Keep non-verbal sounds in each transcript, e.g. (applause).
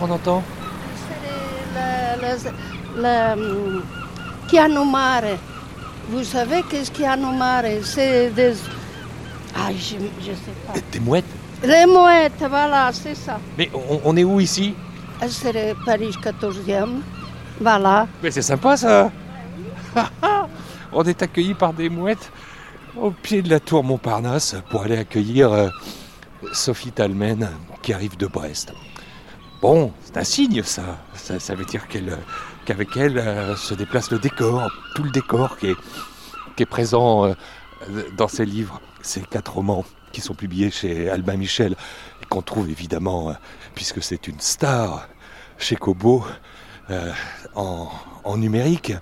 qu'on entend C'est le, le, le piano mare. Vous savez qu'est-ce piano mare C'est des... Ah, je ne sais pas. Des mouettes Les mouettes, voilà, c'est ça. Mais on, on est où ici? C'est le Paris 14e. Voilà. Mais c'est sympa ça (laughs) On est accueillis par des mouettes au pied de la tour Montparnasse pour aller accueillir euh, Sophie Talmen qui arrive de Brest. Bon, c'est un signe ça. Ça, veut dire qu'avec elle euh, se déplace le décor, tout le décor qui est, présent euh, dans ces livres, ces quatre romans qui sont publiés chez Albin Michel qu'on trouve évidemment, euh, puisque c'est une star chez Kobo, en, numérique.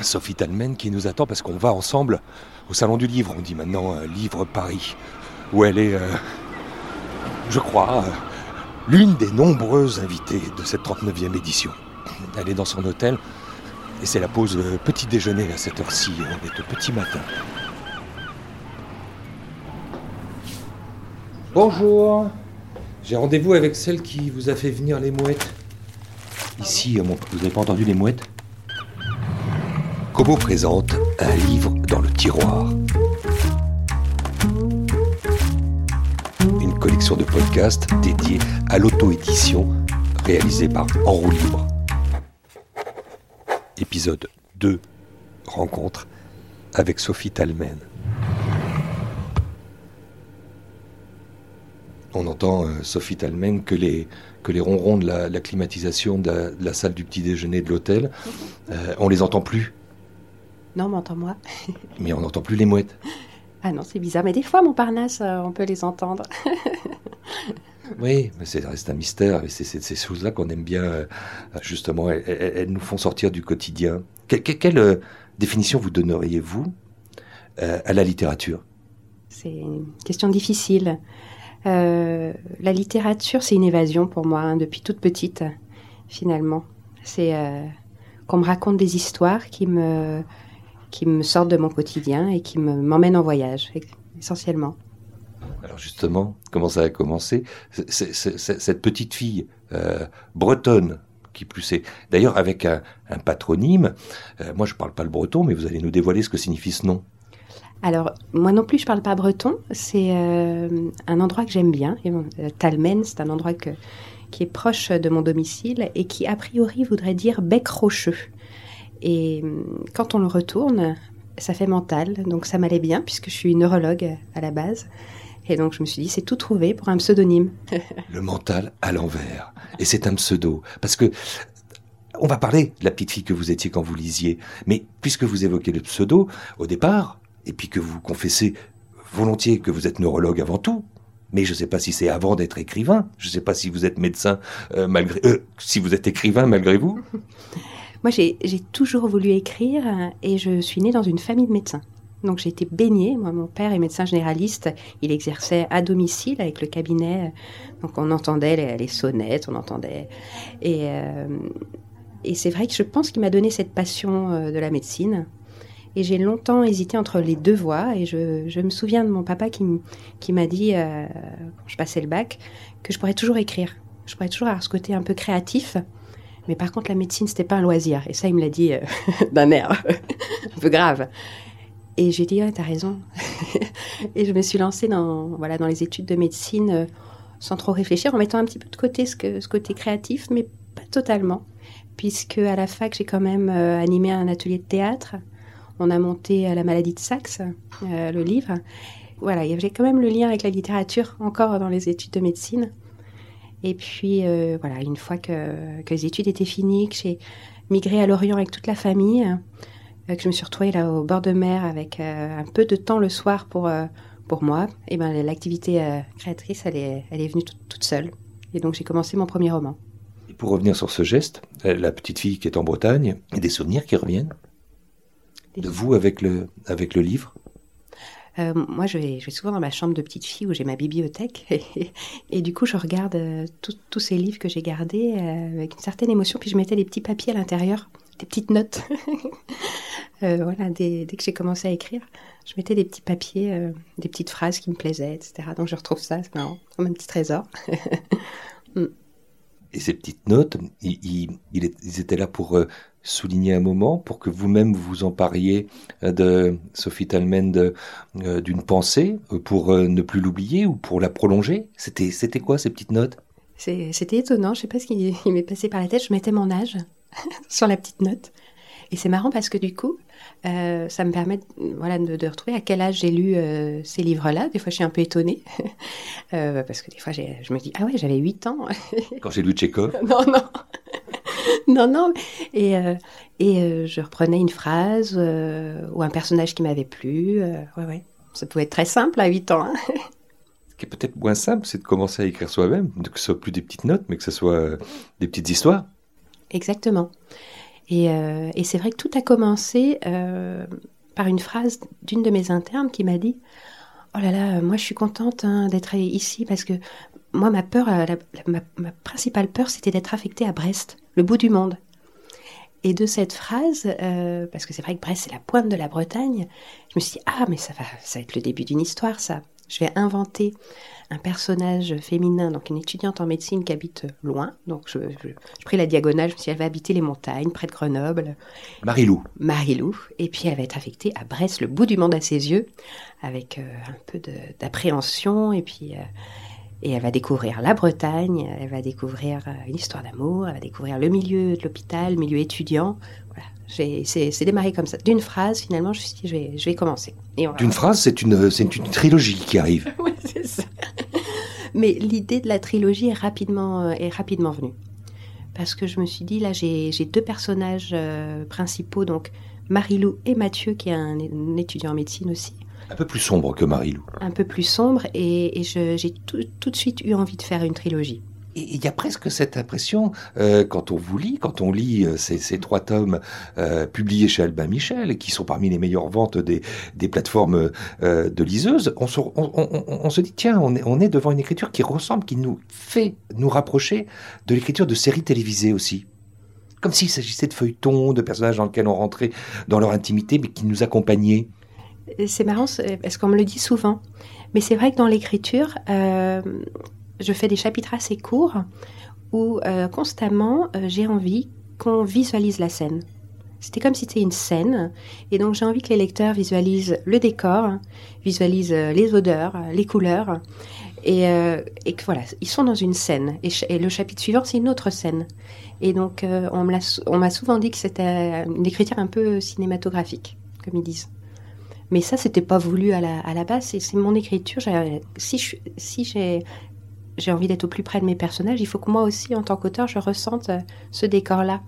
Sophie Talmen qui nous attend parce qu'on va ensemble au Salon du Livre. On dit maintenant Livre Paris, où elle est, je crois, l'une des nombreuses invitées de cette 39e édition. Elle est dans son hôtel et c'est la pause euh, petit déjeuner à cette heure-ci. On est au petit matin. Bonjour. J'ai rendez-vous avec celle qui vous a fait venir les mouettes. Ici, mon... vous n'avez pas entendu les mouettes? Kobo présente un livre dans le tiroir. Collection de podcasts dédiée à l'auto-édition réalisée par En roue libre. Épisode 2 Rencontre avec Sophie Talmen. On entend, euh, Sophie Talmen, que les, que les ronrons de la, la climatisation de la, de la salle du petit déjeuner de l'hôtel, euh, on les entend plus. Non, mais entends-moi. Mais on n'entend plus les mouettes. Ah non, c'est bizarre. Mais des fois, Montparnasse, euh, on peut les entendre. (laughs) Oui, mais c'est reste un mystère. C'est c'est ces choses-là qu'on aime bien, euh, justement. Elles, elles- elles nous font sortir du quotidien. Que- que- quelle euh, définition vous donneriez-vous à la littérature? C'est une question difficile. Euh, la littérature, c'est une évasion pour moi, hein, depuis toute petite, finalement. C'est euh, qu'on me raconte des histoires qui me, qui me sortent de mon quotidien et qui me- m'emmènent en voyage, essentiellement. Alors justement, comment ça a commencé? Cette petite fille euh, bretonne, qui plus est, d'ailleurs avec un, un patronyme. euh, moi, je parle pas le breton, mais vous allez nous dévoiler ce que signifie ce nom. Alors, moi non plus, je parle pas breton. C'est euh, un endroit que j'aime bien. Talmen, c'est un endroit que, qui est proche de mon domicile et qui, a priori, voudrait dire bec rocheux. Et hum, quand on le retourne, ça fait mental. Donc, ça m'allait bien puisque je suis neurologue à la base. Et donc, je me suis dit, c'est tout trouvé pour un pseudonyme. (laughs) Le mental à l'envers. Et c'est un pseudo. Parce que on va parler de la petite fille que vous étiez quand vous lisiez. Mais puisque vous évoquez le pseudo, au départ, et puis que vous confessez volontiers que vous êtes neurologue avant tout, mais je ne sais pas si c'est avant d'être écrivain, je ne sais pas si vous êtes médecin euh, malgré... euh, si vous êtes écrivain malgré vous. (laughs) Moi, j'ai toujours voulu écrire euh, et je suis née dans une famille de médecins. Donc j'ai été baignée. Moi, mon père est médecin généraliste. Il exerçait à domicile avec le cabinet. Donc on entendait les, sonnettes, on entendait. Et, euh, et c'est vrai que je pense qu'il m'a donné cette passion euh, de la médecine. Et j'ai longtemps hésité entre les deux voies. Et je, me souviens de mon papa qui, m'a dit, quand je passais le bac, que je pourrais toujours écrire. Je pourrais toujours avoir ce côté un peu créatif. Mais par contre, la médecine, c'était pas un loisir. Et ça, il me l'a dit euh, (laughs) d'un air (laughs) un peu grave. Et j'ai dit, ouais, t'as raison. (laughs) et je me suis lancée dans, voilà, dans les études de médecine euh, sans trop réfléchir, en mettant un petit peu de côté ce, côté créatif, mais pas totalement. Puisque à la fac, j'ai quand même euh, animé un atelier de théâtre. On a monté euh, La maladie de Saxe, euh, le livre. Voilà, il y avait quand même le lien avec la littérature, encore dans les études de médecine. Et puis, euh, voilà, une fois que, que les études étaient finies, que j'ai migré à Lorient avec toute la famille, euh, que je me suis retrouvée là au bord de mer avec euh, un peu de temps le soir pour, pour moi, et ben l'activité créatrice, elle est, elle est venue toute, toute seule. Et donc, j'ai commencé mon premier roman. Et pour revenir sur ce geste, la petite fille qui est en Bretagne, et des souvenirs qui reviennent? De vous avec le, avec le livre? Euh, moi, je vais, souvent dans ma chambre de petite fille où j'ai ma bibliothèque. (laughs) Et, du coup, je regarde euh, tous ces livres que j'ai gardés euh, avec une certaine émotion. Puis je mettais des petits papiers à l'intérieur, des petites notes. (laughs) Voilà, dès, que j'ai commencé à écrire, je mettais des petits papiers, des petites phrases qui me plaisaient, etc. Donc je retrouve ça, c'est marrant, comme un petit trésor. Et (laughs) Et ces petites notes, ils, étaient là pour souligner un moment, pour que vous-même vous empariez euh, de Sophie Talmen euh, d'une pensée, pour ne plus l'oublier ou pour la prolonger. C'était, c'était quoi ces petites notes? C'était étonnant, je sais pas ce qui m'est passé par la tête. Je mettais mon âge (laughs) sur la petite note. Et c'est marrant parce que du coup, euh, ça me permet voilà, de, retrouver à quel âge j'ai lu euh, ces livres-là. Des fois, je suis un peu étonnée. (laughs) Euh, parce que des fois, je me dis, ah ouais, j'avais 8 ans. Quand j'ai lu Tchékov (laughs) Non, non. (laughs) non, non. Et, et je reprenais une phrase ou un personnage qui m'avait plu. ouais, ouais. Ça pouvait être très simple à 8 ans. Hein. (laughs) Ce qui est peut-être moins simple, c'est de commencer à écrire soi-même, que ce soit plus des petites notes, mais que ce soit des petites histoires. Exactement. Euh, et, c'est vrai que tout a commencé euh, par une phrase d'une de mes internes qui m'a dit Oh là là, moi je suis contente hein, d'être ici parce que moi ma peur, euh, ma, principale peur c'était d'être affectée à Brest, le bout du monde. Et de cette phrase, parce que c'est vrai que Brest c'est la pointe de la Bretagne, je me suis dit Ah, mais ça va, ça va être le début d'une histoire ça. Je vais inventer un personnage féminin, donc une étudiante en médecine qui habite loin. Donc je, je, pris la diagonale, je me suis dit, elle va habiter les montagnes, près de Grenoble. Marilou. Marilou. Et puis elle va être affectée à Brest, le bout du monde à ses yeux, avec euh, un peu d'appréhension. Et puis. Euh, et elle va découvrir la Bretagne, elle va découvrir euh, une histoire d'amour, elle va découvrir le milieu de l'hôpital, le milieu étudiant. Voilà. C'est démarré comme ça. D'une phrase, finalement, je me suis dit, je vais, je vais commencer. D'une phrase, c'est une, une trilogie qui arrive. (laughs) oui, c'est ça. Mais l'idée de la trilogie est rapidement, euh, est rapidement venue. Parce que je me suis dit, là, j'ai deux personnages euh, principaux, donc Marilou et Mathieu, qui est un, étudiant en médecine aussi. Un peu plus sombre que Marilou. Un peu plus sombre, et, j'ai tout de suite eu envie de faire une trilogie il y a presque cette impression, euh, quand on vous lit, quand on lit euh, ces, trois tomes euh, publiés chez Albin Michel, qui sont parmi les meilleures ventes des, plateformes de liseuses, on se, dit, tiens, on est, on est devant une écriture qui ressemble, qui nous fait nous rapprocher de l'écriture de séries télévisées aussi. Comme s'il s'agissait de feuilletons, de personnages dans lesquels on rentrait dans leur intimité, mais qui nous accompagnaient. C'est marrant, parce qu'on me le dit souvent. Mais c'est vrai que dans l'écriture, je fais des chapitres assez courts où euh, constamment euh, j'ai envie qu'on visualise la scène. C'était comme si c'était une scène, et donc j'ai envie que les lecteurs visualisent le décor, visualisent euh, les odeurs, les couleurs, et, et voilà, ils sont dans une scène. Et, le chapitre suivant, c'est une autre scène. Et donc on m'a souvent dit que c'était une écriture un peu cinématographique, comme ils disent. Mais ça, c'était pas voulu à la, à la base, c'est mon écriture. Si, si j'ai envie d'être au plus près de mes personnages, il faut que moi aussi, en tant qu'auteur, je ressente euh, ce décor-là.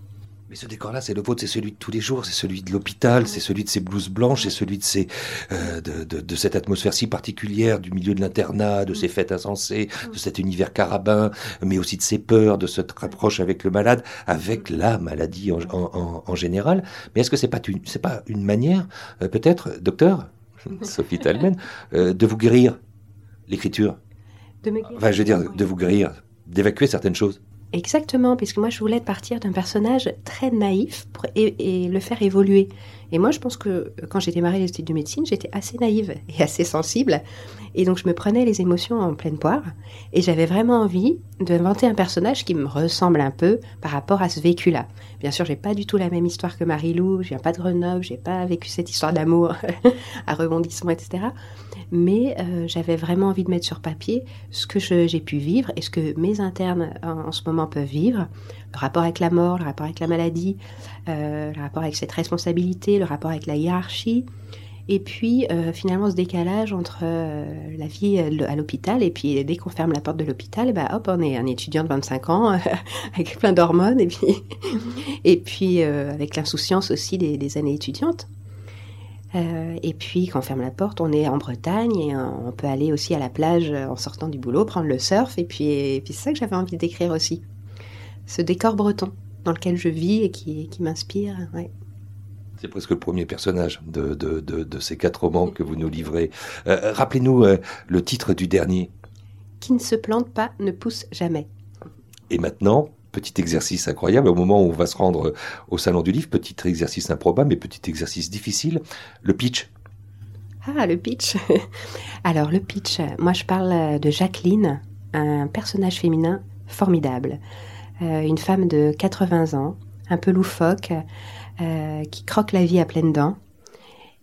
Mais ce décor-là, c'est le vôtre, c'est celui de tous les jours, c'est celui de l'hôpital, c'est celui de ces blouses blanches, c'est celui de, ces, euh, de, de, cette atmosphère si particulière du milieu de l'internat, de ces fêtes insensées, de cet univers carabin, mais aussi de ses peurs, de cette rapproche avec le malade, avec la maladie en, en, en général. Mais est-ce que c'est pas une, c'est pas une manière, euh, peut-être, docteur (laughs) Sophie Talmen, de vous guérir l'écriture? De Enfin, je veux dire, de vous guérir, d'évacuer certaines choses. Exactement, puisque moi je voulais partir d'un personnage très naïf pour et, le faire évoluer. Et moi je pense que quand j'ai démarré les études de médecine, j'étais assez naïve (laughs) et assez sensible. Et donc je me prenais les émotions en pleine poire. Et j'avais vraiment envie d'inventer un personnage qui me ressemble un peu par rapport à ce vécu-là. Bien sûr, j'ai pas du tout la même histoire que Marie-Lou, je viens pas de Grenoble, j'ai pas vécu cette histoire d'amour (laughs) à rebondissement, etc. Mais euh, j'avais vraiment envie de mettre sur papier ce que j'ai pu vivre et ce que mes internes en, ce moment peuvent vivre. Le rapport avec la mort, le rapport avec la maladie, euh, le rapport avec cette responsabilité, le rapport avec la hiérarchie. Et puis euh, finalement ce décalage entre euh, la vie à l'hôpital et puis dès qu'on ferme la porte de l'hôpital, bah hop, on est un étudiant de 25 ans (laughs) avec plein d'hormones et puis (laughs) avec l'insouciance aussi des, années étudiantes. et puis quand on ferme la porte, on est en Bretagne et on peut aller aussi à la plage en sortant du boulot, prendre le surf et puis, et puis c'est ça que j'avais envie d'écrire aussi. Ce décor breton dans lequel je vis et qui, qui m'inspire. Ouais. C'est presque le premier personnage de, de, de, ces quatre romans que vous nous livrez. Euh, rappelez-nous euh, le titre du dernier. Qui ne se plante pas ne pousse jamais. Et maintenant, petit exercice incroyable, au moment où on va se rendre au Salon du Livre, petit exercice improbable, mais petit exercice difficile, le pitch. Ah, le pitch. (laughs) Alors, le pitch, moi je parle de Jacqueline, un personnage féminin formidable. Une femme de 80 ans, un peu loufoque, qui croque la vie à pleines dents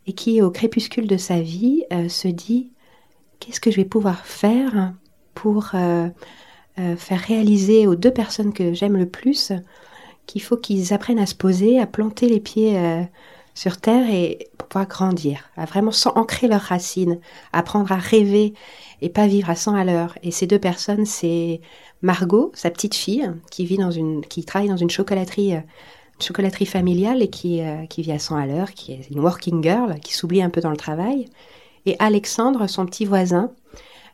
et qui, au crépuscule de sa vie, se dit qu'est-ce que je vais pouvoir faire pour faire réaliser aux deux personnes que j'aime le plus qu'il faut qu'ils apprennent à se poser, à planter les pieds sur Terre et pour pouvoir grandir, à vraiment ancrer leurs racines, apprendre à rêver et pas vivre à 100 à l'heure? Et ces deux personnes, c'est Margot, sa petite fille, qui vit dans une, qui travaille dans une chocolaterie, euh, chocolaterie familiale et qui, euh, qui vit à 100 à l'heure, qui est une working girl, qui s'oublie un peu dans le travail. Et Alexandre, son petit voisin,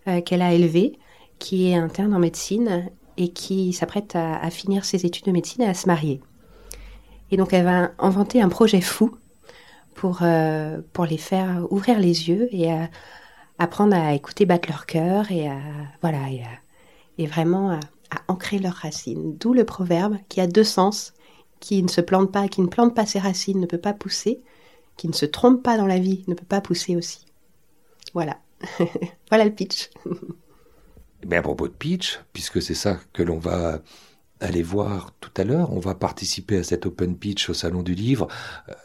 euh, qu'elle a élevé, qui est interne en médecine et qui s'apprête à, à finir ses études de médecine et à se marier. Et donc elle va inventer un projet fou pour, pour les faire ouvrir les yeux et apprendre à écouter battre leur cœur et à, voilà, et, vraiment à, ancrer leurs racines. D'où le proverbe qui a deux sens, qui ne se plante pas, qui ne plante pas ses racines ne peut pas pousser, qui ne se trompe pas dans la vie ne peut pas pousser aussi. Voilà. (laughs) voilà le pitch. Mais à propos de pitch, puisque c'est ça que l'on va allez voir tout à l'heure. On va participer à cet open pitch au Salon du Livre.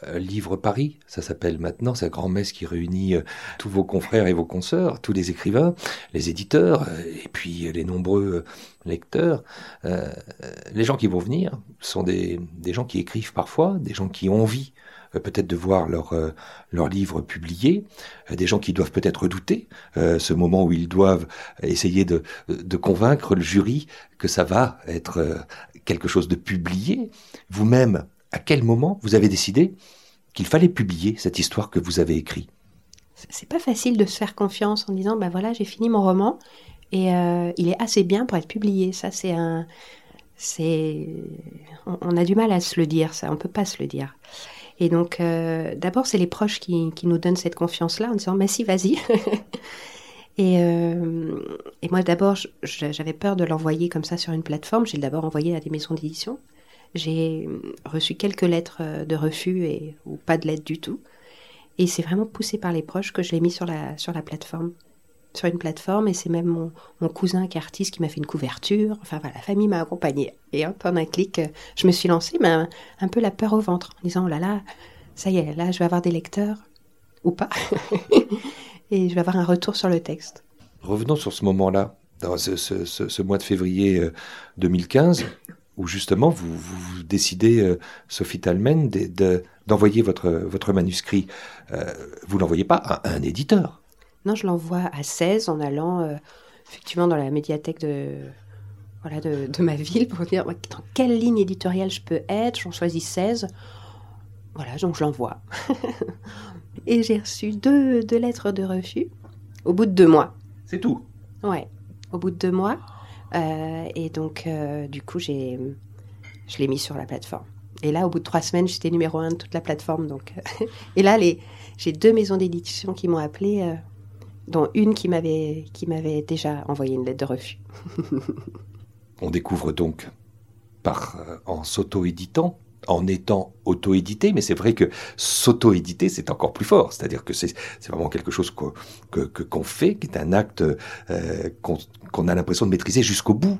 Euh, livre Paris, ça s'appelle maintenant. C'est un grand messe qui réunit euh, tous vos confrères et vos consoeurs, tous les écrivains, les éditeurs, euh, et puis les nombreux lecteurs. les gens qui vont venir sont des, des gens qui écrivent parfois, des gens qui ont envie euh, peut-être de voir leur, euh, leur livre publié, euh, des gens qui doivent peut-être redouter ce moment où ils doivent essayer de, convaincre le jury que ça va être quelque chose de publié. Vous-même, à quel moment vous avez décidé qu'il fallait publier cette histoire que vous avez écrite? C'est pas facile de se faire confiance en disant ben voilà j'ai fini mon roman et il est assez bien pour être publié. Ça c'est un c'est on, a du mal à se le dire ça on peut pas se le dire et donc, euh, d'abord, c'est les proches qui, nous donnent cette confiance-là en disant, mais si, vas-y. (laughs) et, euh, et, moi, d'abord, j'avais peur de l'envoyer comme ça sur une plateforme. J'ai d'abord envoyé à des maisons d'édition. J'ai reçu quelques lettres de refus et, ou pas de lettres du tout. Et c'est vraiment poussé par les proches que je l'ai mis sur la, sur la plateforme sur une plateforme et c'est même mon, cousin qui artiste qui m'a fait une couverture. Enfin voilà, la famille m'a accompagnée. Et hop, en un clic, je me suis lancée, mais un, peu la peur au ventre, en disant, oh là là, ça y est, là je vais avoir des lecteurs, ou pas. (laughs) et je vais avoir un retour sur le texte. Revenons sur ce moment-là, dans ce, mois de février 2015, euh, où justement vous, décidez, euh, Sophie Talmen, d'envoyer votre, votre manuscrit. Euh, vous l'envoyez pas à un éditeur non, je l'envoie à 16 en allant euh, effectivement dans la médiathèque de, voilà, de, ma ville pour dire dans quelle ligne éditoriale je peux être? J'en choisis 16. Voilà, donc je l'envoie. (laughs) et j'ai reçu deux, lettres de refus au bout de deux mois. C'est tout? Ouais, au bout de deux mois. Euh, et donc, euh, du coup, j'ai, je l'ai mis sur la plateforme. Et là, au bout de trois semaines, j'étais numéro un de toute la plateforme. Donc, (laughs) et là, les, j'ai deux maisons d'édition qui m'ont appelé dont une qui m'avait qui m'avait déjà envoyé une lettre de refus. (laughs) On découvre donc par euh, en s'auto-éditant, en étant auto-édité, mais c'est vrai que s'auto-éditer, c'est encore plus fort. C'est-à-dire que c'est vraiment quelque chose qu'on que, fait, qui est un acte euh, qu'on a l'impression de maîtriser jusqu'au bout.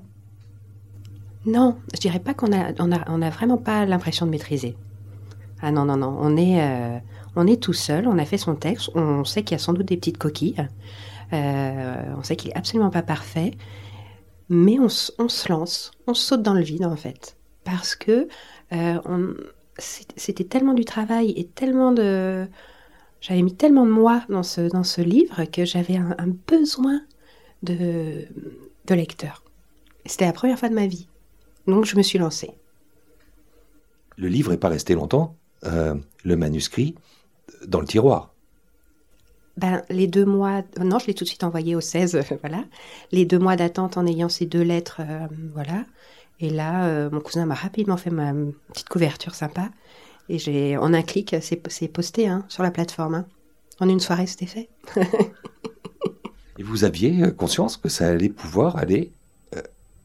Non, je dirais pas qu'on a, on a, on a vraiment pas l'impression de maîtriser. Ah non, non, non, on est, euh, on est tout seul, on a fait son texte, on sait qu'il y a sans doute des petites coquilles, euh, on sait qu'il est absolument pas parfait, mais on, se lance, on saute dans le vide en fait, parce que euh, c'était tellement du travail et tellement de, j'avais mis tellement de moi dans ce dans ce livre que j'avais un, besoin de de lecteur. C'était la première fois de ma vie, donc je me suis lancée. Le livre n'est pas resté longtemps. Euh, le manuscrit dans le tiroir. Ben, les deux mois, non, je l'ai tout de suite envoyé au 16, (laughs) voilà. Les deux mois d'attente en ayant ces deux lettres, euh, voilà. Et là, euh, mon cousin m'a rapidement fait ma petite couverture sympa. Et j'ai, en un clic, c'est posté hein, sur la plateforme. Hein. En une soirée, c'était fait. (laughs) et vous aviez euh, conscience que ça allait pouvoir aller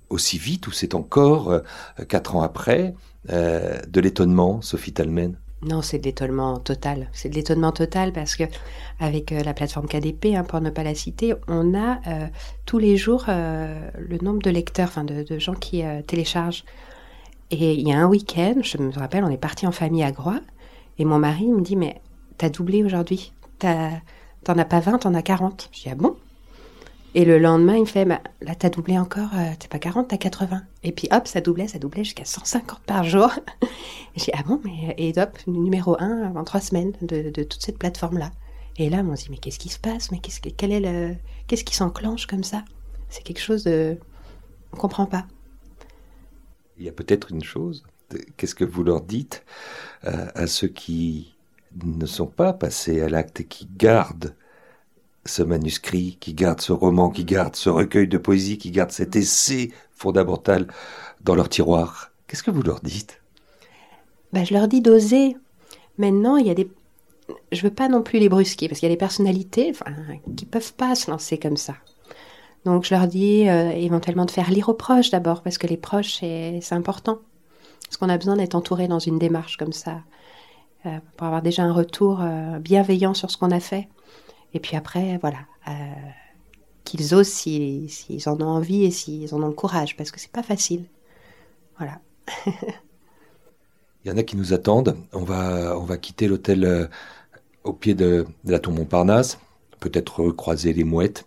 aussi vite, ou c'est encore, quatre ans après, de l'étonnement, Sophie Talmen? Non, c'est de l'étonnement total. C'est de l'étonnement total parce que avec euh, la plateforme KDP, hein, pour ne pas la citer, on a euh, tous les jours euh, le nombre de lecteurs, enfin de, gens qui téléchargent. Et il y a un week-end, je me rappelle, on est parti en famille à Groix. Et mon mari me dit, mais t'as doublé aujourd'hui. T'en as pas 20, t'en as 40. Je dis, ah bon? Et le lendemain, il me fait, bah, là, t'as doublé encore, euh, t'es pas 40, t'as 80. Et puis hop, ça doublait, ça doublait jusqu'à 150 par jour. (laughs) je dis, ah bon mais, Et hop, numéro 1 en trois semaines de, de toute cette plateforme-là. Et là, on se dit, mais qu'est-ce qui se passe? Mais qu'est-ce, quel est le, qu'est-ce qui s'enclenche comme ça? C'est quelque chose de... On comprend pas. Il y a peut-être une chose. Qu'est-ce que vous leur dites euh, à ceux qui ne sont pas passés à l'acte et qui gardent ce manuscrit, qui gardent ce roman, qui gardent ce recueil de poésie, qui gardent cet essai fondamental dans leur tiroir Qu'est-ce que vous leur dites? Ben, Je leur dis d'oser. Maintenant, il y a des... Je veux pas non plus les brusquer, parce qu'il y a des personnalités enfin, qui peuvent pas se lancer comme ça. Donc je leur dis euh, éventuellement de faire lire aux proches d'abord, parce que les proches, c'est important. Parce qu'on a besoin d'être entouré dans une démarche comme ça, euh, pour avoir déjà un retour euh, bienveillant sur ce qu'on a fait. Et puis après, voilà, qu'ils osent s'ils en ont envie et s'ils en ont le courage, parce que c'est pas facile. Voilà. (laughs) Il y en a qui nous attendent. On va, on va quitter l'hôtel au pied de, la tour Montparnasse, peut-être croiser les mouettes.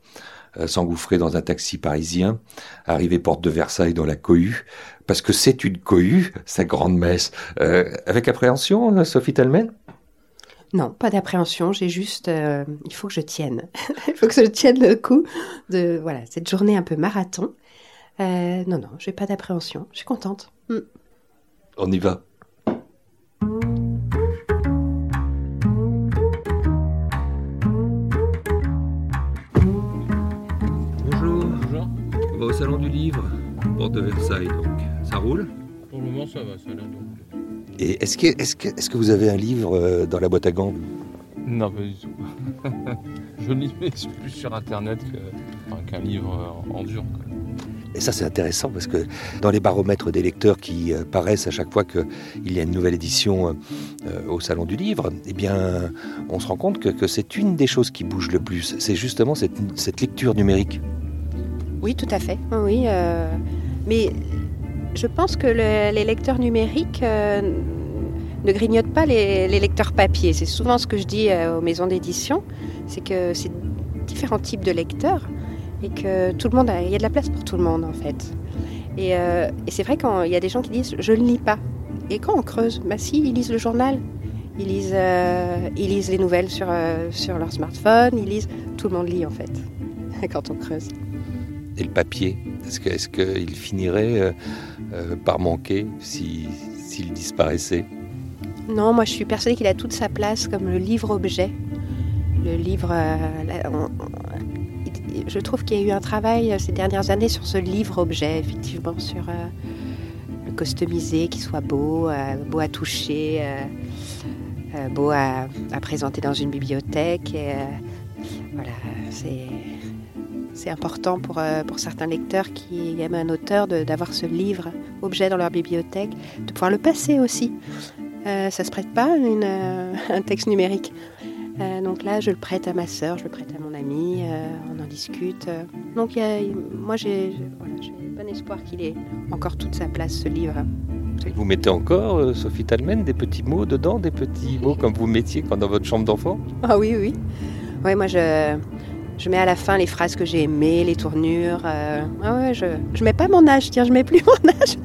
Euh, s'engouffrer dans un taxi parisien, arriver porte de Versailles dans la cohue, parce que c'est une cohue, sa grande messe. Euh, avec appréhension, euh, Sophie Talmen? Non, pas d'appréhension. J'ai juste, il faut que je tienne. (laughs) il faut que je tienne le coup de voilà cette journée un peu marathon. non, non, j'ai pas d'appréhension. Je suis contente. Mm. On y va. au Salon du Livre, porte de Versailles, donc. Ça roule? Pour le moment, ça va, ça a l'air Et est-ce que, est que, est que vous avez un livre euh, dans la boîte à gants? Non, pas du tout. (laughs) Je lis plus sur Internet qu'un livre en dur. Et ça, c'est intéressant parce que dans les baromètres des lecteurs qui euh, paraissent à chaque fois qu'il y a une nouvelle édition euh, au Salon du Livre, eh bien, on se rend compte que, que c'est une des choses qui bouge le plus. C'est justement cette, cette lecture numérique. Oui, tout à fait. Oui, euh, mais je pense que les lecteurs numériques euh, ne grignotent pas les, lecteurs papier. C'est souvent ce que je dis euh, aux maisons d'édition, c'est que c'est différents types de lecteurs et que tout le monde, il y a de la place pour tout le monde en fait. Et, c'est vrai qu'il y a des gens qui disent je ne lis pas. Et quand on creuse, bah si, ils lisent le journal, ils lisent, ils lisent les nouvelles sur, sur leur smartphone, ils lisent, tout le monde lit en fait, (laughs) quand on creuse et le papier Est-ce qu'il finirait euh, euh, par manquer s'il disparaissait? Non, moi je suis persuadée qu'il a toute sa place comme le livre-objet. Le livre. Euh, je trouve qu'il y a eu un travail ces dernières années sur ce livre-objet, effectivement, sur le customisé, qui soit beau, beau à toucher, beau à, présenter dans une bibliothèque. Voilà, c'est c'est important pour, euh, pour certains lecteurs qui aiment un auteur d'avoir ce livre, objet dans leur bibliothèque, de pouvoir le passer aussi. Euh, ça se prête pas à euh, (laughs) un texte numérique. Euh, donc là, je le prête à ma sœur, je le prête à mon ami, on en discute. Donc y a, moi, j'ai bon espoir qu'il ait encore toute sa place, ce livre. Vous mettez encore, Sophie Talmen, des petits mots dedans, des petits mots comme vous mettiez quand dans votre chambre d'enfant? Ah oui, oui. Oui, moi, je, je mets à la fin les phrases que j'ai aimées, les tournures. Euh, ah ouais, je, je mets pas mon âge, tiens, je mets plus mon (laughs) âge,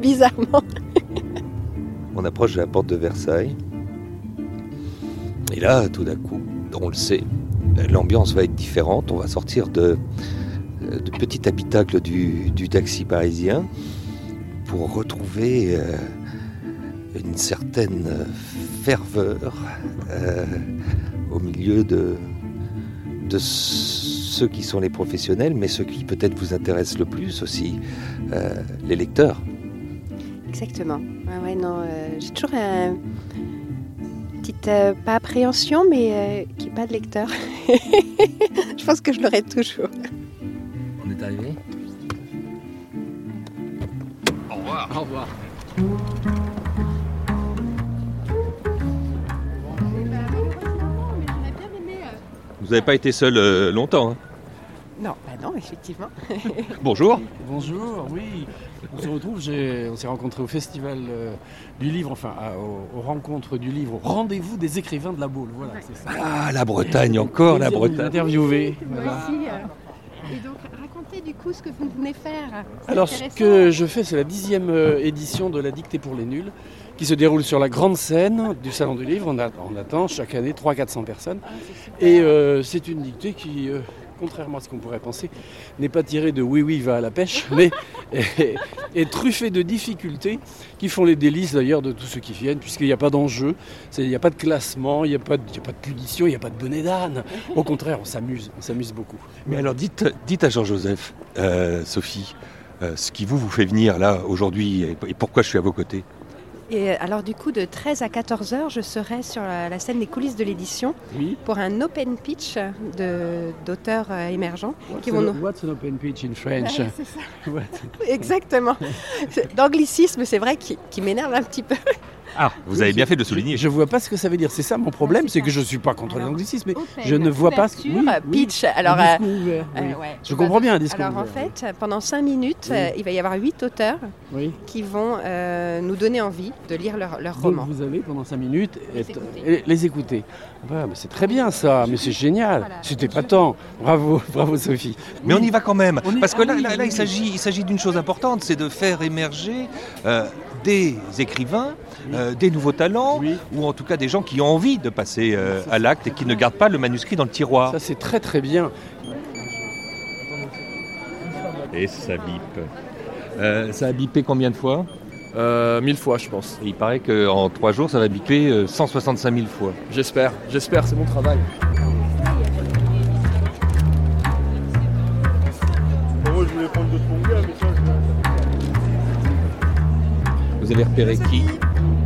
bizarrement. On approche de la porte de Versailles. Et là, tout d'un coup, on le sait, l'ambiance va être différente. On va sortir de, de petit habitacle du, du, taxi parisien pour retrouver euh, une certaine ferveur euh, au milieu de, de ceux qui sont les professionnels, mais ceux qui peut-être vous intéressent le plus aussi, euh, les lecteurs. Exactement. Ouais, non, euh, j'ai toujours une petite, euh, pas appréhension, mais qui n'est pas de lecteur. (laughs) je pense que je l'aurai toujours. On est arrivé? Au revoir. Au revoir. Vous n'avez pas été seul euh, longtemps. Hein Non, bah non, effectivement. (laughs) Bonjour. Bonjour, oui. On se retrouve, on s'est rencontrés au festival euh, du livre, enfin à- aux rencontres du livre, au rendez-vous des écrivains de la Baule. Voilà, c'est ça. Ah, la Bretagne, encore la Bretagne. interviewer. Moi Voilà. aussi. euh, Et donc, racontez du coup ce que vous venez faire. Alors, ce que je fais, c'est la dixième euh, édition de la dictée pour les nuls, qui se déroule sur la grande scène du Salon du Livre. On, a- on attend chaque année 300-400 personnes. Et euh, c'est une dictée qui, euh, contrairement à ce qu'on pourrait penser, n'est pas tirée de oui, oui, va à la pêche, (laughs) mais est, est truffée de difficultés qui font les délices d'ailleurs de tous ceux qui viennent, puisqu'il n'y a pas d'enjeu, il n'y a pas de classement, il n'y a, pas de- il y a pas de punition, il n'y a pas de bonnet d'âne. Au contraire, on s'amuse, on s'amuse beaucoup. Mais alors dites, dites à Jean-Joseph, euh, Sophie, euh, ce qui vous vous fait venir là aujourd'hui et, et pourquoi je suis à vos côtés? Et euh, alors, du coup, de 13 à 14 heures, je serai sur la, la scène des coulisses de l'édition Oui. pour un open pitch d'auteurs euh, émergents. What's, Qui vont an, nous- what's an open pitch in French? Ouais, ça. (laughs) Exactement. (laughs) D'anglicisme, c'est vrai, qui, qui m'énerve un petit peu. Ah, vous avez bien fait de le souligner. Je vois pas ce que ça veut dire. C'est ça mon problème, c'est que je suis pas contre Alors, l'anglicisme, mais Open, je ne vois pas ce oui, oui. pitch. Alors, euh, discours ouvert, oui. euh, ouais. Je comprends bien un discours Alors en ouvert, fait, pendant 5 minutes, Oui. euh, il va y avoir 8 auteurs Oui. qui vont euh, nous donner envie de lire leur, leur roman. vous allez pendant 5 minutes Les être- écouter. les. Ouais, mais c'est très bien ça, mais c'est génial. Voilà. C'était pas tant. Bravo, (laughs) bravo Sophie. Mais on y va quand même. Parce que ah là, là, il s'agit il s'agit d'une chose importante, c'est de faire émerger euh, des écrivains, euh, des nouveaux talents, Oui. ou en tout cas des gens qui ont envie de passer euh, à l'acte et qui ne gardent pas le manuscrit dans le tiroir. Ça c'est très très bien. Et ça bip. Euh, ça a bipé combien de fois? Euh, mille fois, je pense. Il paraît qu'en trois jours, ça va biper euh, 165 000 fois. J'espère, j'espère, c'est mon travail. Vous avez repéré qui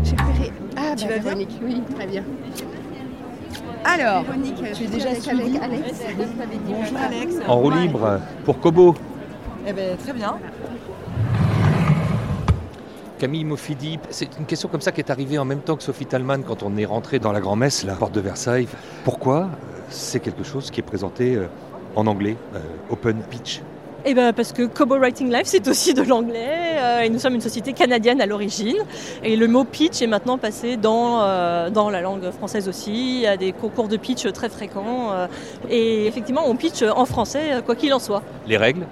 J'ai repéré. Ah, Tu bah, vas bien Véronique, oui, très bien. Alors, Véronique, tu es déjà avec, avec Alex. bonjour Alex. En roue libre pour Kobo. Eh ben, très bien. Camille Mofidi, c'est une question comme ça qui est arrivée en même temps que Sophie Talman quand on est rentré dans la grand-messe, la porte de Versailles. Pourquoi euh, c'est quelque chose qui est présenté euh, en anglais, euh, open pitch? Eh ben parce que Kobo Writing Life, c'est aussi de l'anglais euh, et nous sommes une société canadienne à l'origine. Et le mot pitch est maintenant passé dans, euh, dans la langue française aussi. Il y a des concours de pitch très fréquents. euh, et effectivement, on pitch en français, quoi qu'il en soit. Les règles?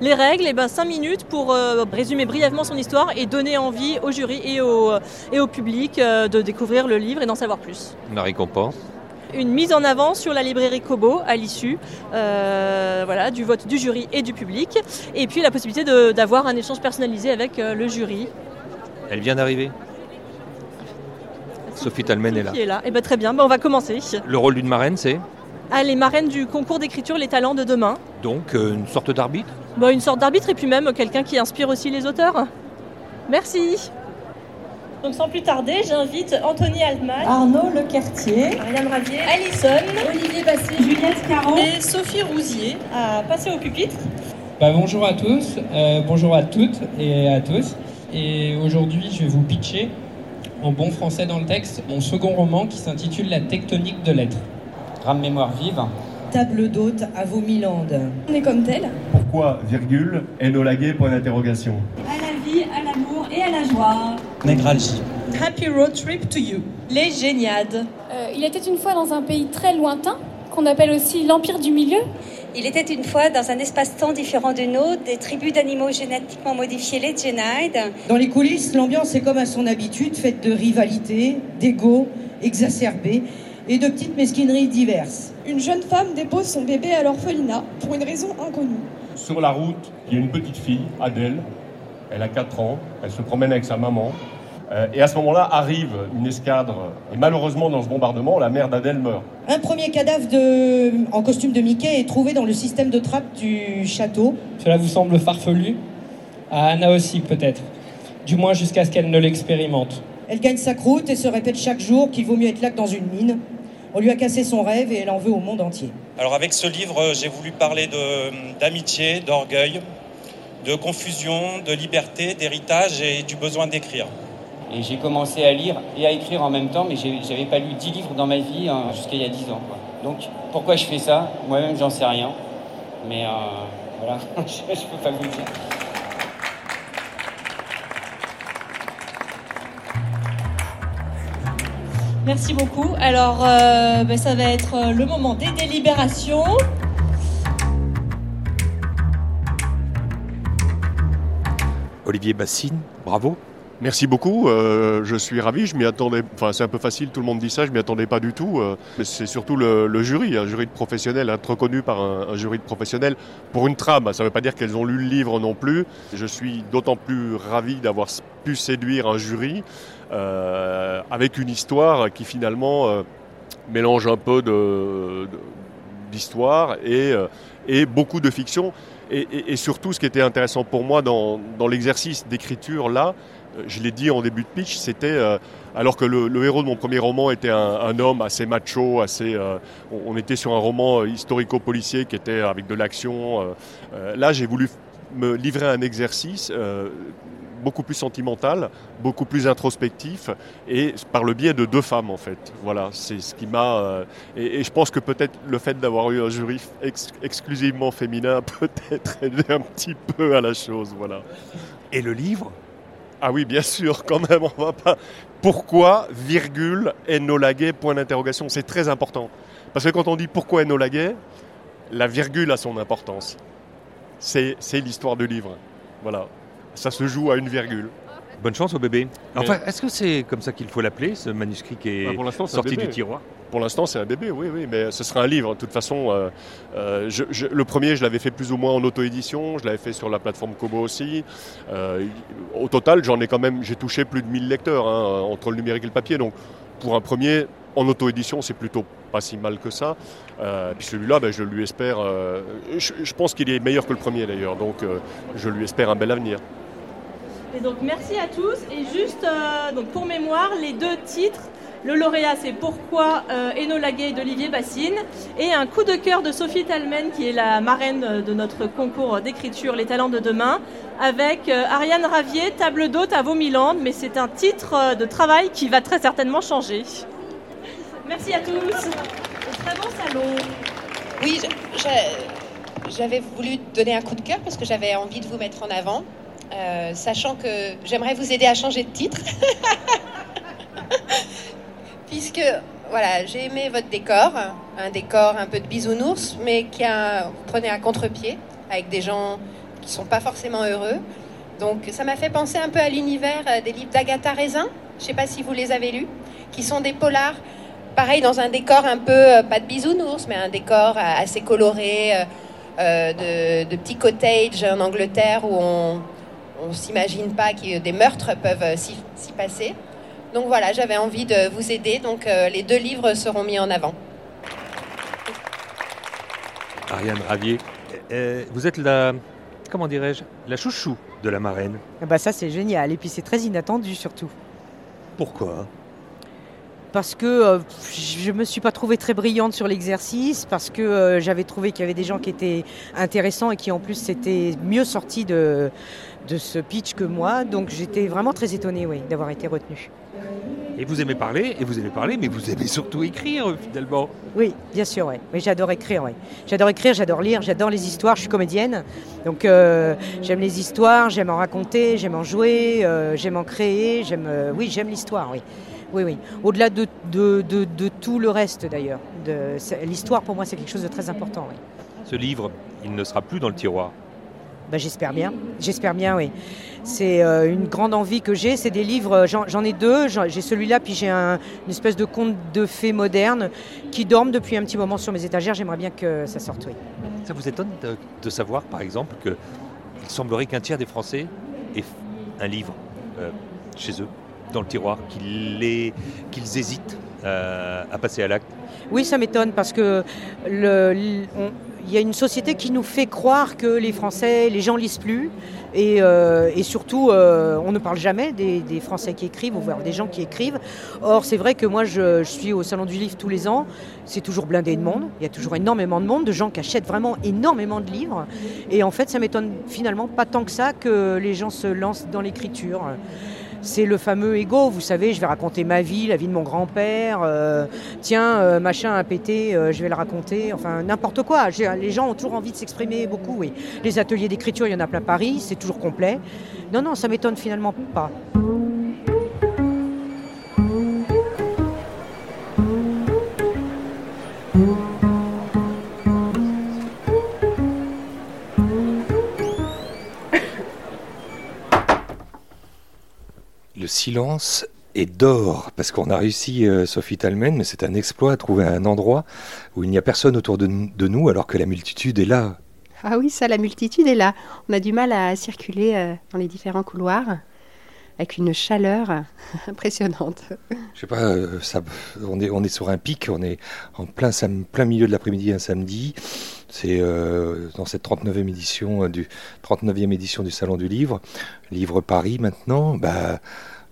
Les règles, eh ben 5 minutes pour euh, résumer brièvement son histoire et donner envie au jury et au, et au public euh, de découvrir le livre et d'en savoir plus. La récompense Une mise en avant sur la librairie Kobo à l'issue euh, voilà, du vote du jury et du public. Et puis la possibilité d'avoir un échange personnalisé avec euh, le jury. Elle vient d'arriver Sophie Talman est là. Qui est là. Et ben très bien, Ben, on va commencer. Le rôle d'une marraine, c'est Ah, les marraines du concours d'écriture Les Talents de demain. donc euh, une sorte d'arbitre? Ben, une sorte d'arbitre et puis même quelqu'un qui inspire aussi les auteurs. Merci. Donc sans plus tarder, j'invite Anthony Altman, Arnaud Lecartier, Marianne Ravier, Alison, Olivier Basset, Juliette Caron. et Sophie Rousier à passer au pupitre. Bah, bonjour à tous, euh, bonjour à toutes et à tous. Et aujourd'hui, je vais vous pitcher, en bon français dans le texte, mon second roman qui s'intitule La tectonique de l'être. Rame mémoire vive. Table d'hôte à Vaumilandes. On est comme tel. Pourquoi, virgule, Enola point d'interrogation À la vie, à l'amour et à la joie. Négralgie. Happy road trip to you. Les géniades. Euh, il était une fois dans un pays très lointain, qu'on appelle aussi l'Empire du Milieu. Il était une fois dans un espace-temps différent du nôtre, des tribus d'animaux génétiquement modifiés, les Genide. Dans les coulisses, l'ambiance est comme à son habitude, faite de rivalité, d'ego exacerbés et de petites mesquineries diverses. Une jeune femme dépose son bébé à l'orphelinat pour une raison inconnue. Sur la route, il y a une petite fille, Adèle. Elle a 4 ans, elle se promène avec sa maman. Euh, et à ce moment-là arrive une escadre. Et malheureusement, dans ce bombardement, la mère d'Adèle meurt. Un premier cadavre de... en costume de Mickey est trouvé dans le système de trappe du château. Cela vous semble farfelu? À Anna aussi peut-être. Du moins jusqu'à ce qu'elle ne l'expérimente. Elle gagne sa croûte et se répète chaque jour qu'il vaut mieux être là que dans une mine. On lui a cassé son rêve et elle en veut au monde entier. Alors avec ce livre, j'ai voulu parler de- d'amitié, d'orgueil, de confusion, de liberté, d'héritage et du besoin d'écrire. Et j'ai commencé à lire et à écrire en même temps, mais j'avais pas lu 10 livres dans ma vie hein, jusqu'à il y a 10 ans. quoi. Donc pourquoi je fais ça? Moi-même, j'en sais rien. Mais euh, voilà, (laughs) je ne peux pas vous le dire. Merci beaucoup. Alors, euh, ben, ça va être euh, le moment des délibérations. Olivier Bassine, bravo. Merci beaucoup, euh, je suis ravi, je m'y attendais, enfin c'est un peu facile, tout le monde dit ça, je m'y attendais pas du tout. euh, c'est surtout le, jury, un jury de professionnels, être reconnu par un, jury de professionnels pour une trame. Ça ne veut pas dire qu'elles ont lu le livre non plus. Je suis d'autant plus ravi d'avoir pu séduire un jury euh, avec une histoire qui finalement mélange un peu d'histoire et beaucoup de fiction. Et, surtout, ce qui était intéressant pour moi dans, l'exercice d'écriture là, euh, je l'ai dit en début de pitch, c'était euh, alors que le, héros de mon premier roman était un, homme assez macho, assez, euh, on, était sur un roman historico-policier qui était avec de l'action. là, j'ai voulu me livrer à un exercice. Beaucoup plus sentimental, beaucoup plus introspectif, et par le biais de deux femmes en fait. Voilà, c'est ce qui m'a. euh, et, et je pense que peut-être le fait d'avoir eu un jury ex- exclusivement féminin a (laughs) peut-être aidé un petit peu à la chose. Voilà. Et le livre? Ah oui, bien sûr, quand même, on va pas. Pourquoi, virgule, Enola point d'interrogation C'est très important. Parce que quand on dit pourquoi Enola la virgule a son importance. C'est l'histoire du livre. Voilà. Ça se joue à une virgule. Bonne chance au bébé. Enfin, Mais- est-ce que c'est comme ça qu'il faut l'appeler, ce manuscrit qui est Bah, sorti du tiroir? Pour l'instant, c'est un bébé, oui, oui, mais ce sera un livre. De toute façon, euh, euh, je- je- le premier, je l'avais fait plus ou moins en auto-édition. Je l'avais fait sur la plateforme Kobo aussi. Euh, au total, j'en ai quand même, j'ai touché plus de 1000 lecteurs hein, entre le numérique et le papier. Donc, pour un premier, en auto-édition, c'est plutôt pas si mal que ça. Euh, puis celui-là, ben, je lui espère. euh, je, je pense qu'il est meilleur que le premier d'ailleurs. Donc, euh, je lui espère un bel avenir. Et donc merci à tous. Et juste euh, donc pour mémoire, les deux titres. Le lauréat, c'est Pourquoi euh, Enola Gay d'Olivier Bassine. Et un coup de cœur de Sophie Talmen, qui est la marraine de notre concours d'écriture Les Talents de demain, avec euh, Ariane Ravier, Table d'hôte à Vaumiland. Mais c'est un titre euh, de travail qui va très certainement changer. Merci à tous. Très bon salon. Oui, j'avais voulu donner un coup de cœur parce que j'avais envie de vous mettre en avant, euh, sachant que j'aimerais vous aider à changer de titre. (laughs) Puisque, voilà, j'ai aimé votre décor, un décor un peu de bisounours, mais qui a, vous prenez un contre-pied avec des gens qui sont pas forcément heureux. Donc ça m'a fait penser un peu à l'univers euh, des livres d'Agatha Raisin, je sais pas si vous les avez lus, qui sont des polars pareil dans un décor un peu, euh, pas de bisounours, mais un décor assez coloré, de, de petits cottages en Angleterre où on ne s'imagine pas que des meurtres peuvent euh, s'y s'y passer. Donc voilà, j'avais envie de vous aider, donc euh, les deux livres seront mis en avant. Ariane Ravier, euh, vous êtes la, comment dirais-je, la chouchou de la marraine. Ah Bah ça c'est génial et puis c'est très inattendu surtout. Pourquoi? Parce que euh, je me suis pas trouvée très brillante sur l'exercice, parce que euh, j'avais trouvé qu'il y avait des gens qui étaient intéressants et qui en plus s'étaient mieux sortis de, de ce pitch que moi. Donc j'étais vraiment très étonnée oui, d'avoir été retenue. Et vous aimez parler, et vous aimez parler, mais vous aimez surtout écrire finalement. Oui, bien sûr, oui. J'adore écrire, oui. J'adore écrire, j'adore lire, j'adore les histoires. Je suis comédienne, donc euh, j'aime les histoires, j'aime en raconter, j'aime en jouer, euh, j'aime en créer, j'aime, euh, oui, j'aime l'histoire, oui. Oui, oui. Au-delà de, de, de, de tout le reste d'ailleurs. L'histoire pour moi c'est quelque chose de très important, oui. Ce livre, il ne sera plus dans le tiroir. Ben, j'espère bien, j'espère bien, oui. C'est euh, une grande envie que j'ai. C'est des livres, euh, j'en ai deux. J'ai celui-là, puis j'ai un- une espèce de conte de fées moderne qui dorment depuis un petit moment sur mes étagères. J'aimerais bien que ça sorte, oui. Ça vous étonne de, de savoir, par exemple, qu'il semblerait qu'un tiers des Français ait un livre euh, chez eux, dans le tiroir, qu'ils hésitent euh, à passer à l'acte Oui, ça m'étonne parce que il y a une société qui nous fait croire que les Français, les gens lisent plus. Et, euh, surtout, euh, on ne parle jamais des, Français qui écrivent, ou voire des gens qui écrivent. Or, c'est vrai que moi, je suis au Salon du Livre tous les ans. C'est toujours blindé de monde. Il y a toujours énormément de monde, de gens qui achètent vraiment énormément de livres. Et en fait, ça m'étonne finalement pas tant que ça que les gens se lancent dans l'écriture. C'est le fameux ego. Vous savez, je vais raconter ma vie, la vie de mon grand-père. euh, tiens, euh, machin a pété, euh, je vais le raconter. Enfin, n'importe quoi. Les gens ont toujours envie de s'exprimer beaucoup. Oui. Les ateliers d'écriture, il y en a plein Paris, c'est toujours complet. Non, non, ça m'étonne finalement pas. Silence est d'or, parce qu'on a réussi, euh, Sophie Talmen, mais c'est un exploit à trouver un endroit où il n'y a personne autour de, nous, alors que la multitude est là. Ah oui, ça, la multitude est là. On a du mal à circuler euh, dans les différents couloirs avec une chaleur (laughs) impressionnante. Je sais pas, euh, ça, on, est, on est sur un pic, on est en plein, sam- plein milieu de l'après-midi un samedi. C'est euh, dans cette 39e édition, du, 39e édition du Salon du Livre. Livre Paris maintenant, bah,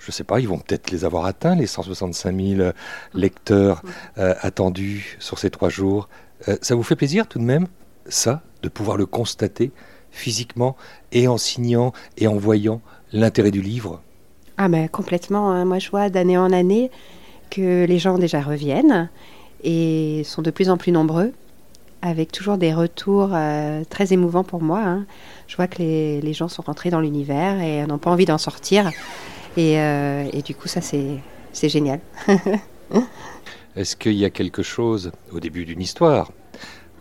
je sais pas, ils vont peut-être les avoir atteints, les 165 000 lecteurs euh, attendus sur ces trois jours. Euh, ça vous fait plaisir tout de même, ça, de pouvoir le constater physiquement et en signant et en voyant l'intérêt du livre? Ah mais complètement. hein. Moi, je vois d'année en année que les gens déjà reviennent et sont de plus en plus nombreux, avec toujours des retours euh, très émouvants pour moi. hein. Je vois que les, les gens sont rentrés dans l'univers et n'ont pas envie d'en sortir. Et, euh, et du coup, ça, c'est génial. (laughs) Est-ce qu'il y a quelque chose au début d'une histoire,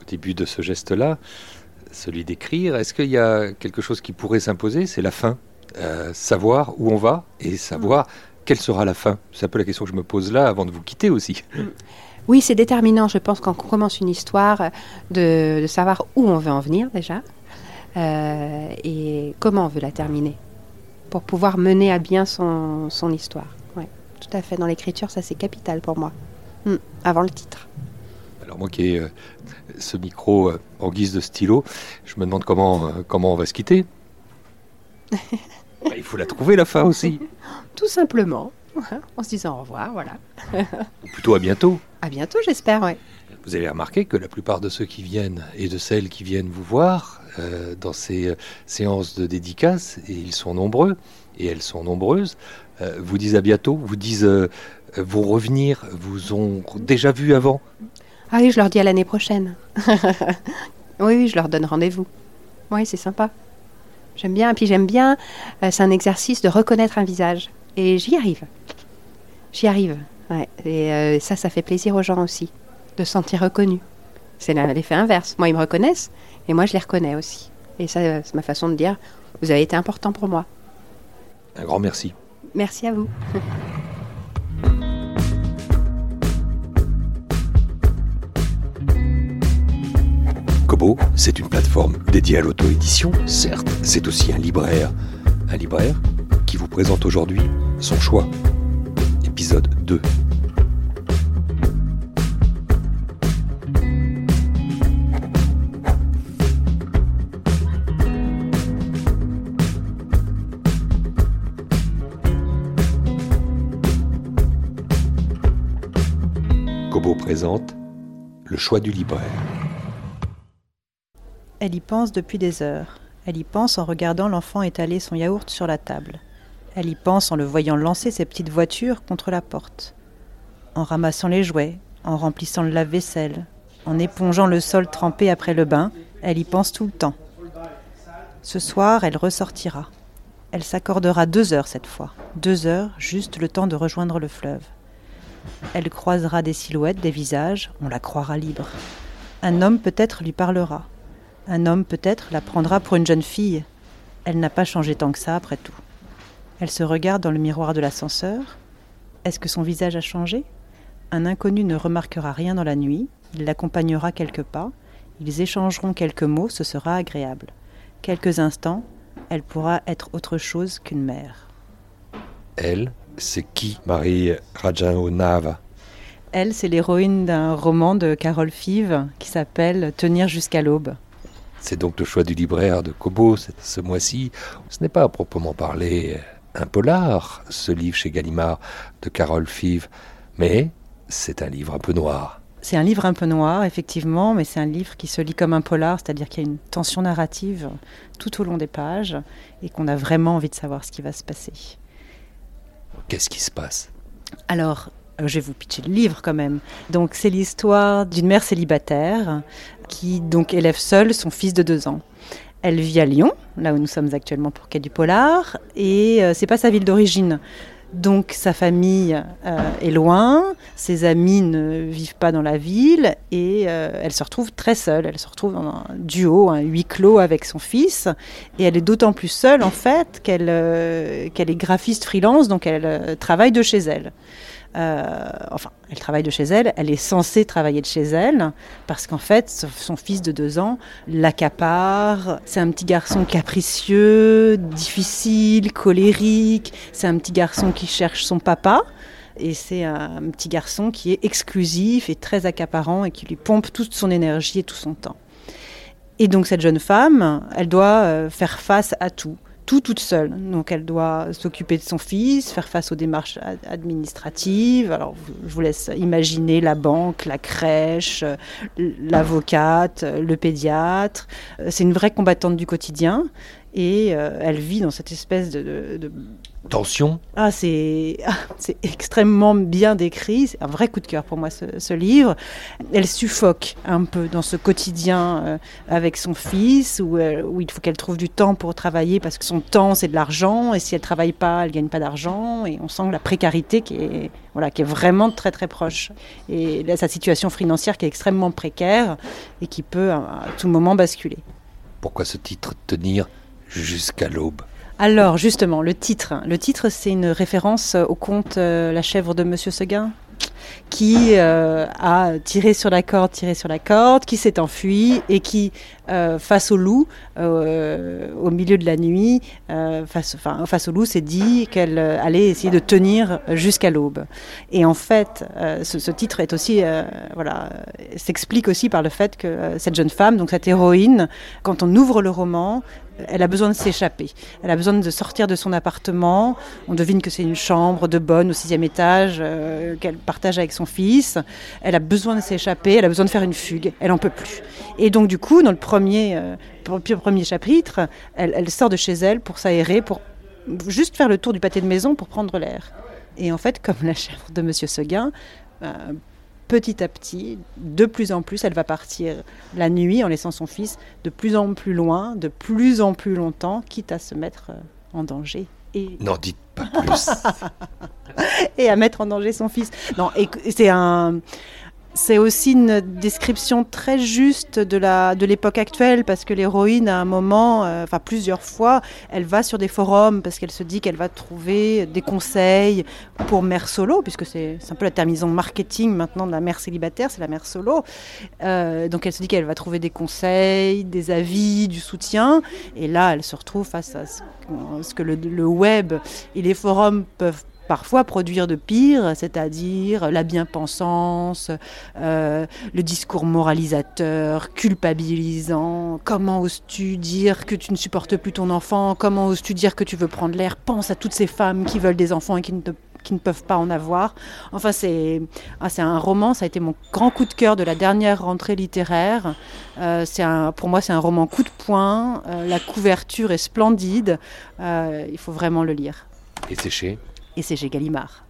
au début de ce geste-là, celui d'écrire, est-ce qu'il y a quelque chose qui pourrait s'imposer C'est la fin. Euh, savoir où on va et savoir quelle sera la fin? C'est un peu la question que je me pose là avant de vous quitter aussi. (laughs) Oui, c'est déterminant, je pense, quand on commence une histoire, de, de savoir où on veut en venir déjà euh, et comment on veut la terminer pour pouvoir mener à bien son, son histoire. Ouais, tout à fait. Dans l'écriture, ça c'est capital pour moi. Hmm, avant le titre. Alors moi qui ai euh, ce micro euh, en guise de stylo, je me demande comment, euh, comment on va se quitter. (laughs) Bah, il faut la trouver la fin aussi. Tout simplement, (laughs) en se disant au revoir, voilà. Ou plutôt à bientôt. à bientôt, j'espère, ouais. Vous avez remarqué que la plupart de ceux qui viennent et de celles qui viennent vous voir euh, dans ces euh, séances de dédicaces, et ils sont nombreux, et elles sont nombreuses, euh, vous disent à bientôt, vous disent euh, vont revenir, vous ont déjà vu avant. Ah oui, je leur dis à l'année prochaine. (laughs) oui, oui, je leur donne rendez-vous. Oui, c'est sympa. J'aime bien, et puis j'aime bien, c'est un exercice de reconnaître un visage. Et j'y arrive. J'y arrive. Et ça, ça fait plaisir aux gens aussi, de se sentir reconnu. C'est l'effet inverse. Moi, ils me reconnaissent, et moi, je les reconnais aussi. Et ça, euh, c'est ma façon de dire, vous avez été important pour moi. Un grand merci. Merci à vous. (laughs) Kobo, c'est une plateforme dédiée à l'auto-édition, certes, c'est aussi un libraire. Un libraire qui vous présente aujourd'hui son choix. Épisode 2. Le choix du libraire. Elle y pense depuis des heures. Elle y pense en regardant l'enfant étaler son yaourt sur la table. Elle y pense en le voyant lancer ses petites voitures contre la porte. En ramassant les jouets, en remplissant le lave-vaisselle, en épongeant le sol trempé après le bain, elle y pense tout le temps. Ce soir, elle ressortira. Elle s'accordera deux heures cette fois. Deux heures, juste le temps de rejoindre le fleuve. Elle croisera des silhouettes, des visages, on la croira libre. Un homme peut-être lui parlera. Un homme peut-être la prendra pour une jeune fille. Elle n'a pas changé tant que ça après tout. Elle se regarde dans le miroir de l'ascenseur. Est-ce que son visage a changé? Un inconnu ne remarquera rien dans la nuit. Il l'accompagnera quelques pas. Ils échangeront quelques mots, ce sera agréable. Quelques instants, elle pourra être autre chose qu'une mère. Elle, c'est qui Marie Rajaonava Elle, c'est l'héroïne d'un roman de Carole Five qui s'appelle Tenir jusqu'à l'aube. C'est donc le choix du libraire de Kobo ce- ce mois-ci. Ce n'est pas à proprement parler un polar, ce livre chez Gallimard de Carole Five, mais c'est un livre un peu noir. C'est un livre un peu noir, effectivement, mais c'est un livre qui se lit comme un polar, c'est-à-dire qu'il y a une tension narrative tout au long des pages et qu'on a vraiment envie de savoir ce qui va se passer. Qu'est-ce qui se passe? Alors, euh, je vais vous pitcher le livre quand même. Donc, c'est l'histoire d'une mère célibataire qui donc élève seule son fils de deux ans. Elle vit à Lyon, là où nous sommes actuellement pour Quai du Polar, et euh, c'est pas sa ville d'origine. Donc sa famille euh, est loin, ses amis ne vivent pas dans la ville et euh, elle se retrouve très seule. Elle se retrouve en un duo, un huis clos avec son fils et elle est d'autant plus seule en fait qu'elle euh, qu'elle est graphiste freelance, donc elle travaille de chez elle. Enfin, elle travaille de chez elle, elle est censée travailler de chez elle, parce qu'en fait, son fils de deux ans l'accapare. C'est un petit garçon capricieux, difficile, colérique. C'est un petit garçon qui cherche son papa. Et c'est un petit garçon qui est exclusif et très accaparant et qui lui pompe toute son énergie et tout son temps. Et donc cette jeune femme, elle doit euh, faire face à tout tout toute seule. Donc elle doit s'occuper de son fils, faire face aux démarches administratives. Alors je vous laisse imaginer la banque, la crèche, euh, l'avocate, euh, le pédiatre. Euh, c'est une vraie combattante du quotidien et elle vit dans cette espèce de, de Tension Ah, c'est ah, c'est extrêmement bien décrit. C'est un vrai coup de cœur pour moi, ce, livre. Elle suffoque un peu dans ce quotidien euh, avec son fils, où, euh, où il faut qu'elle trouve du temps pour travailler parce que son temps, c'est de l'argent. Et si elle travaille pas, elle gagne pas d'argent. Et on sent la précarité qui est, voilà, qui est vraiment très, très proche. Et là, sa situation financière qui est extrêmement précaire et qui peut à tout moment basculer. Pourquoi ce titre Tenir jusqu'à l'aube alors justement, le titre. Le titre, c'est une référence au conte euh, La chèvre de Monsieur Seguin qui euh, a tiré sur la corde, tiré sur la corde, qui s'est enfui et qui, euh, face au loup, au milieu de la nuit, face au loup, s'est dit qu'elle allait essayer de tenir jusqu'à l'aube. Et en fait, ce, ce, titre est aussi, voilà, s'explique aussi par le fait que cette jeune femme, donc cette héroïne, quand on ouvre le roman, elle a besoin de s'échapper. Elle a besoin de sortir de son appartement. On devine que c'est une chambre de bonne au sixième étage euh, qu'elle partage avec son fils. Elle a besoin de s'échapper. Elle a besoin de faire une fugue. Elle en peut plus. Et donc du coup, dans le premier, euh, premier chapitre, elle, sort de chez elle pour s'aérer, pour juste faire le tour du pâté de maison pour prendre l'air. Et en fait, comme la chèvre de Monsieur Seguin, euh, petit à petit, de plus en plus, elle va partir la nuit en laissant son fils de plus en plus loin, de plus en plus longtemps, quitte à se mettre euh, en danger. Et... N'en dites pas plus. (laughs) et à mettre en danger son fils. Non, c'est un c'est aussi une description très juste de la de l'époque actuelle parce que l'héroïne à un moment, euh, enfin plusieurs fois, elle va sur des forums parce qu'elle se dit qu'elle va trouver des conseils pour mère solo puisque c'est un peu la terminaison marketing maintenant de la mère célibataire, c'est la mère solo. Euh, donc elle se dit qu'elle va trouver des conseils, des avis, du soutien et là elle se retrouve face à ce, que le, le web et les forums peuvent parfois produire de pire, c'est-à-dire la bien-pensance, euh, le discours moralisateur, culpabilisant. Comment oses-tu dire que tu ne supportes plus ton enfant? Comment oses-tu dire que tu veux prendre l'air? Pense à toutes ces femmes qui veulent des enfants et qui ne, peuvent pas en avoir. Enfin, c'est ah, un roman, ça a été mon grand coup de cœur de la dernière rentrée littéraire. Euh, pour moi, c'est un roman coup de poing. Euh, la couverture est splendide. Il faut vraiment le lire. Et c'est chez? Et c'est chez Gallimard.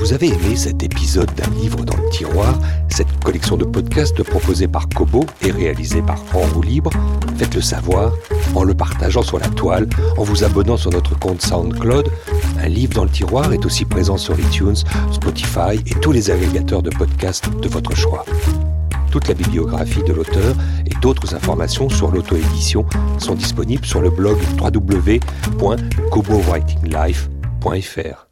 Vous avez aimé cet épisode d'un livre dans le tiroir, cette collection de podcasts proposée par Kobo et réalisée par En libre, faites-le savoir en le partageant sur la toile, en vous abonnant sur notre compte SoundCloud. Un livre dans le tiroir est aussi présent sur iTunes, Spotify et tous les agrégateurs de podcasts de votre choix. Toute la bibliographie de l'auteur et d'autres informations sur l'auto-édition sont disponibles sur le blog www.kobowritinglife.fr.